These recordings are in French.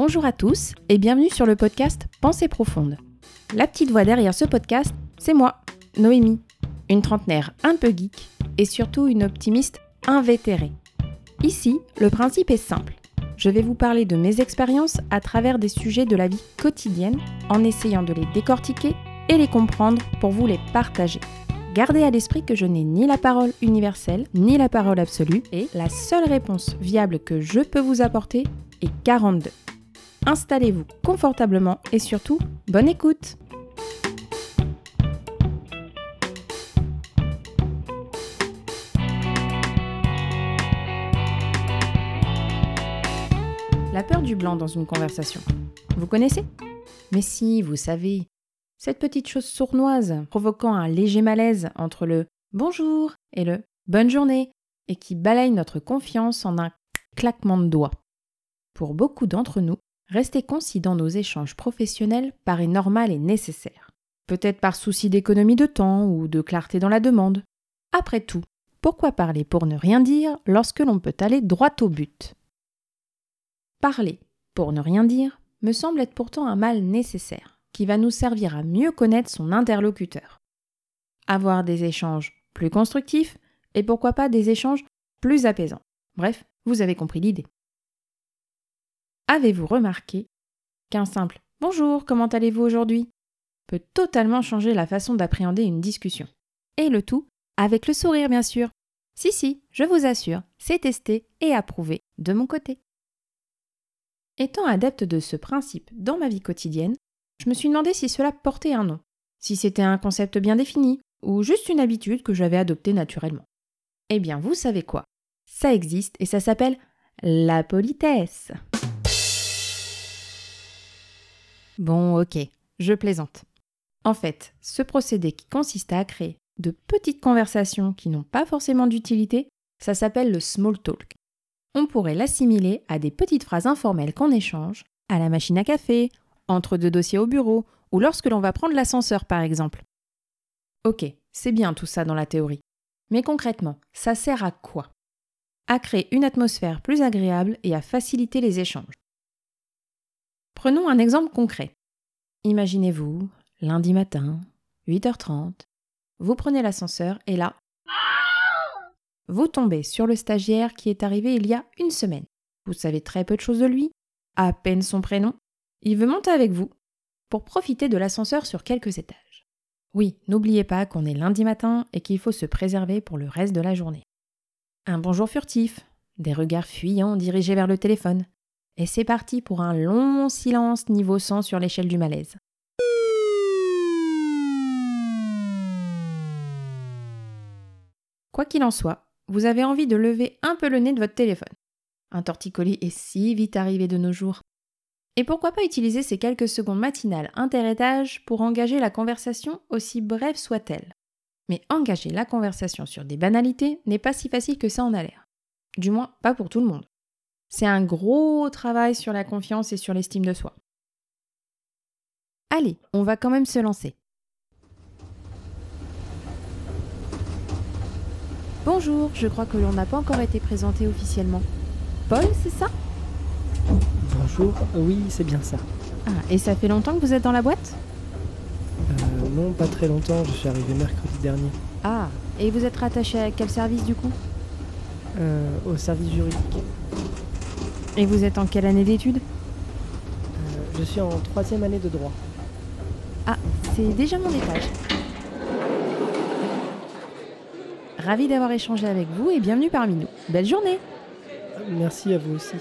Bonjour à tous et bienvenue sur le podcast Pensée profonde. La petite voix derrière ce podcast, c'est moi, Noémie, une trentenaire un peu geek et surtout une optimiste invétérée. Ici, le principe est simple. Je vais vous parler de mes expériences à travers des sujets de la vie quotidienne en essayant de les décortiquer et les comprendre pour vous les partager. Gardez à l'esprit que je n'ai ni la parole universelle, ni la parole absolue, et la seule réponse viable que je peux vous apporter est 42. Installez-vous confortablement et surtout, bonne écoute La peur du blanc dans une conversation. Vous connaissez? Mais si, vous savez, cette petite chose sournoise provoquant un léger malaise entre le bonjour et le bonne journée et qui balaye notre confiance en un claquement de doigts. Pour beaucoup d'entre nous, rester concis dans nos échanges professionnels paraît normal et nécessaire. Peut-être par souci d'économie de temps ou de clarté dans la demande. Après tout, pourquoi parler pour ne rien dire lorsque l'on peut aller droit au but? Parler pour ne rien dire me semble être pourtant un mal nécessaire qui va nous servir à mieux connaître son interlocuteur. Avoir des échanges plus constructifs et pourquoi pas des échanges plus apaisants. Bref, vous avez compris l'idée. Avez-vous remarqué qu'un simple Bonjour, comment allez-vous aujourd'hui peut totalement changer la façon d'appréhender une discussion? Et le tout avec le sourire, bien sûr. Si, si, je vous assure, c'est testé et approuvé de mon côté. Étant adepte de ce principe dans ma vie quotidienne, je me suis demandé si cela portait un nom, si c'était un concept bien défini, ou juste une habitude que j'avais adoptée naturellement. Eh bien, vous savez quoi? Ça existe et ça s'appelle la politesse. Bon, ok, je plaisante. En fait, ce procédé qui consiste à créer de petites conversations qui n'ont pas forcément d'utilité, ça s'appelle le small talk. On pourrait l'assimiler à des petites phrases informelles qu'on échange, à la machine à café, entre deux dossiers au bureau, ou lorsque l'on va prendre l'ascenseur par exemple. Ok, c'est bien tout ça dans la théorie. Mais concrètement, ça sert à quoi? À créer une atmosphère plus agréable et à faciliter les échanges. Prenons un exemple concret. Imaginez-vous, lundi matin, 8h30, vous prenez l'ascenseur et là, vous tombez sur le stagiaire qui est arrivé il y a une semaine. Vous savez très peu de choses de lui, à peine son prénom, il veut monter avec vous pour profiter de l'ascenseur sur quelques étages. Oui, n'oubliez pas qu'on est lundi matin et qu'il faut se préserver pour le reste de la journée. Un bonjour furtif, des regards fuyants dirigés vers le téléphone. Et c'est parti pour un long silence niveau 100 sur l'échelle du malaise. Quoi qu'il en soit, vous avez envie de lever un peu le nez de votre téléphone. Un torticolis est si vite arrivé de nos jours. Et pourquoi pas utiliser ces quelques secondes matinales interétages pour engager la conversation aussi brève soit-elle Mais engager la conversation sur des banalités n'est pas si facile que ça en a l'air. Du moins, pas pour tout le monde. C'est un gros travail sur la confiance et sur l'estime de soi. Allez, on va quand même se lancer. Bonjour, je crois que l'on n'a pas encore été présenté officiellement. Paul, c'est ça? Bonjour, euh, oui, c'est bien ça. Ah, et ça fait longtemps que vous êtes dans la boîte? Euh, non, pas très longtemps, je suis arrivé mercredi dernier. Ah, et vous êtes rattaché à quel service du coup? Euh, au service juridique. Et vous êtes en quelle année d'études Euh, je suis en troisième année de droit. Ah, c'est déjà mon étage. Ravi d'avoir échangé avec vous et bienvenue parmi nous. Belle journée Merci à vous aussi.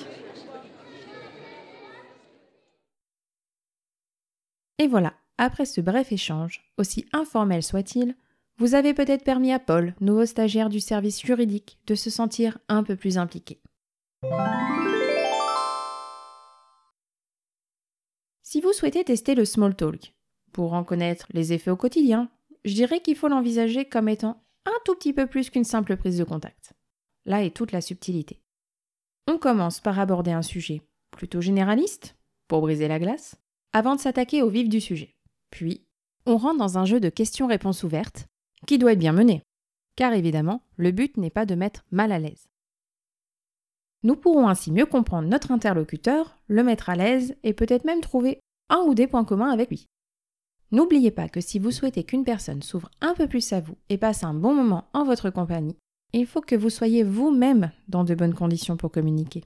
Et voilà, après ce bref échange, aussi informel soit-il, vous avez peut-être permis à Paul, nouveau stagiaire du service juridique, de se sentir un peu plus impliqué. Si vous souhaitez tester le small talk, pour en connaître les effets au quotidien, je dirais qu'il faut l'envisager comme étant un tout petit peu plus qu'une simple prise de contact. Là est toute la subtilité. On commence par aborder un sujet plutôt généraliste, pour briser la glace, avant de s'attaquer au vif du sujet. Puis, on rentre dans un jeu de questions-réponses ouvertes, qui doit être bien mené, car évidemment, le but n'est pas de mettre mal à l'aise. Nous pourrons ainsi mieux comprendre notre interlocuteur, le mettre à l'aise et peut-être même trouver un ou des points communs avec lui. N'oubliez pas que si vous souhaitez qu'une personne s'ouvre un peu plus à vous et passe un bon moment en votre compagnie, il faut que vous soyez vous-même dans de bonnes conditions pour communiquer.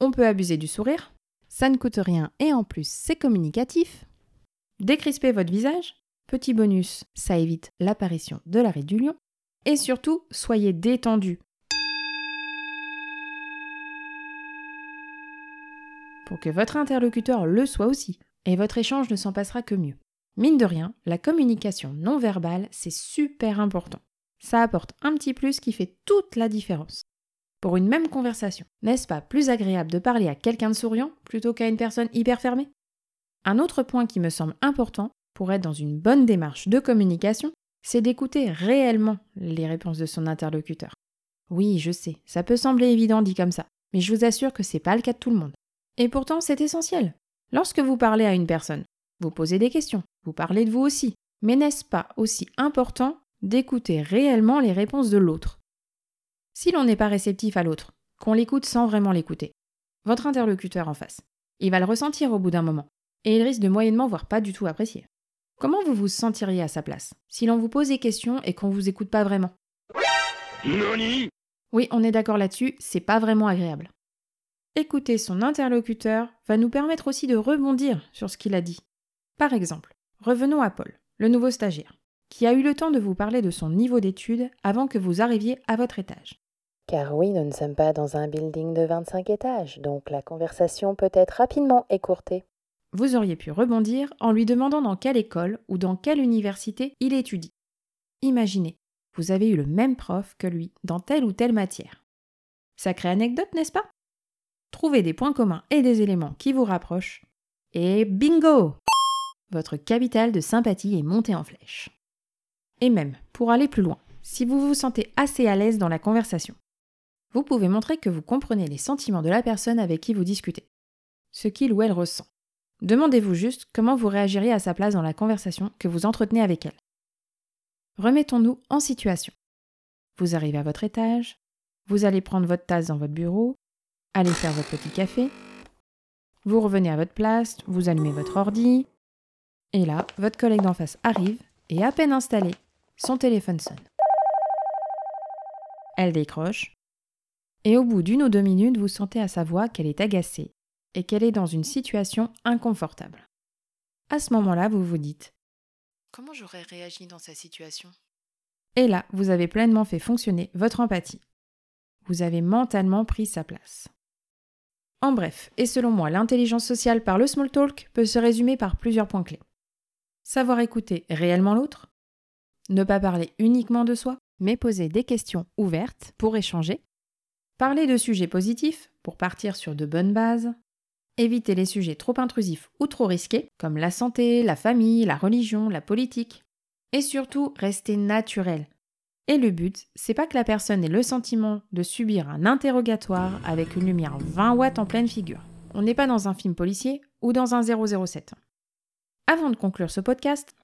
On peut abuser du sourire, ça ne coûte rien et en plus c'est communicatif. Décrispez votre visage, petit bonus, ça évite l'apparition de l'arrêt du lion. Et surtout, soyez détendu. Pour que votre interlocuteur le soit aussi, et votre échange ne s'en passera que mieux. Mine de rien, la communication non verbale, c'est super important. Ça apporte un petit plus qui fait toute la différence. Pour une même conversation, n'est-ce pas plus agréable de parler à quelqu'un de souriant plutôt qu'à une personne hyper fermée? Un autre point qui me semble important pour être dans une bonne démarche de communication, c'est d'écouter réellement les réponses de son interlocuteur. Oui, je sais, ça peut sembler évident dit comme ça, mais je vous assure que c'est pas le cas de tout le monde. Et pourtant, c'est essentiel. Lorsque vous parlez à une personne, vous posez des questions, vous parlez de vous aussi, mais n'est-ce pas aussi important d'écouter réellement les réponses de l'autre? Si l'on n'est pas réceptif à l'autre, qu'on l'écoute sans vraiment l'écouter, votre interlocuteur en face, il va le ressentir au bout d'un moment, et il risque de moyennement voire pas du tout apprécier. Comment vous vous sentiriez à sa place si l'on vous pose des questions et qu'on vous écoute pas vraiment? Oui, on est d'accord là-dessus, c'est pas vraiment agréable. Écouter son interlocuteur va nous permettre aussi de rebondir sur ce qu'il a dit. Par exemple, revenons à Paul, le nouveau stagiaire, qui a eu le temps de vous parler de son niveau d'études avant que vous arriviez à votre étage. Car oui, nous ne sommes pas dans un building de 25 étages, donc la conversation peut être rapidement écourtée. Vous auriez pu rebondir en lui demandant dans quelle école ou dans quelle université il étudie. Imaginez, vous avez eu le même prof que lui dans telle ou telle matière. Sacrée anecdote, n'est-ce pas? Trouvez des points communs et des éléments qui vous rapprochent. Et bingo Votre capital de sympathie est monté en flèche. Et même, pour aller plus loin, si vous vous sentez assez à l'aise dans la conversation, vous pouvez montrer que vous comprenez les sentiments de la personne avec qui vous discutez, ce qu'il ou elle ressent. Demandez-vous juste comment vous réagiriez à sa place dans la conversation que vous entretenez avec elle. Remettons-nous en situation. Vous arrivez à votre étage, vous allez prendre votre tasse dans votre bureau, allez faire votre petit café, vous revenez à votre place, vous allumez votre ordi, et là, votre collègue d'en face arrive, et à peine installé, son téléphone sonne. Elle décroche, et au bout d'une ou deux minutes, vous sentez à sa voix qu'elle est agacée et qu'elle est dans une situation inconfortable. À ce moment-là, vous vous dites Comment j'aurais réagi dans sa situation? Et là, vous avez pleinement fait fonctionner votre empathie. Vous avez mentalement pris sa place. En bref, et selon moi, l'intelligence sociale par le small talk peut se résumer par plusieurs points clés. Savoir écouter réellement l'autre, ne pas parler uniquement de soi, mais poser des questions ouvertes pour échanger, parler de sujets positifs pour partir sur de bonnes bases, éviter les sujets trop intrusifs ou trop risqués, comme la santé, la famille, la religion, la politique, et surtout rester naturel, et le but, c'est pas que la personne ait le sentiment de subir un interrogatoire avec une lumière 20 watts en pleine figure. On n'est pas dans un film policier ou dans un 007. Avant de conclure ce podcast,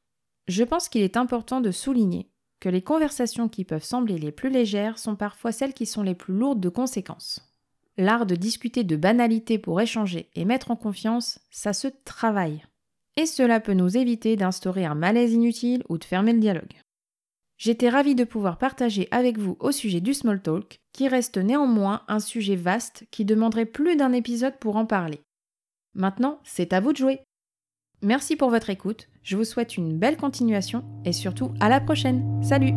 je pense qu'il est important de souligner que les conversations qui peuvent sembler les plus légères sont parfois celles qui sont les plus lourdes de conséquences. L'art de discuter de banalités pour échanger et mettre en confiance, ça se travaille. Et cela peut nous éviter d'instaurer un malaise inutile ou de fermer le dialogue. J'étais ravie de pouvoir partager avec vous au sujet du small talk, qui reste néanmoins un sujet vaste qui demanderait plus d'un épisode pour en parler. Maintenant, c'est à vous de jouer. Merci pour votre écoute, je vous souhaite une belle continuation et surtout à la prochaine. Salut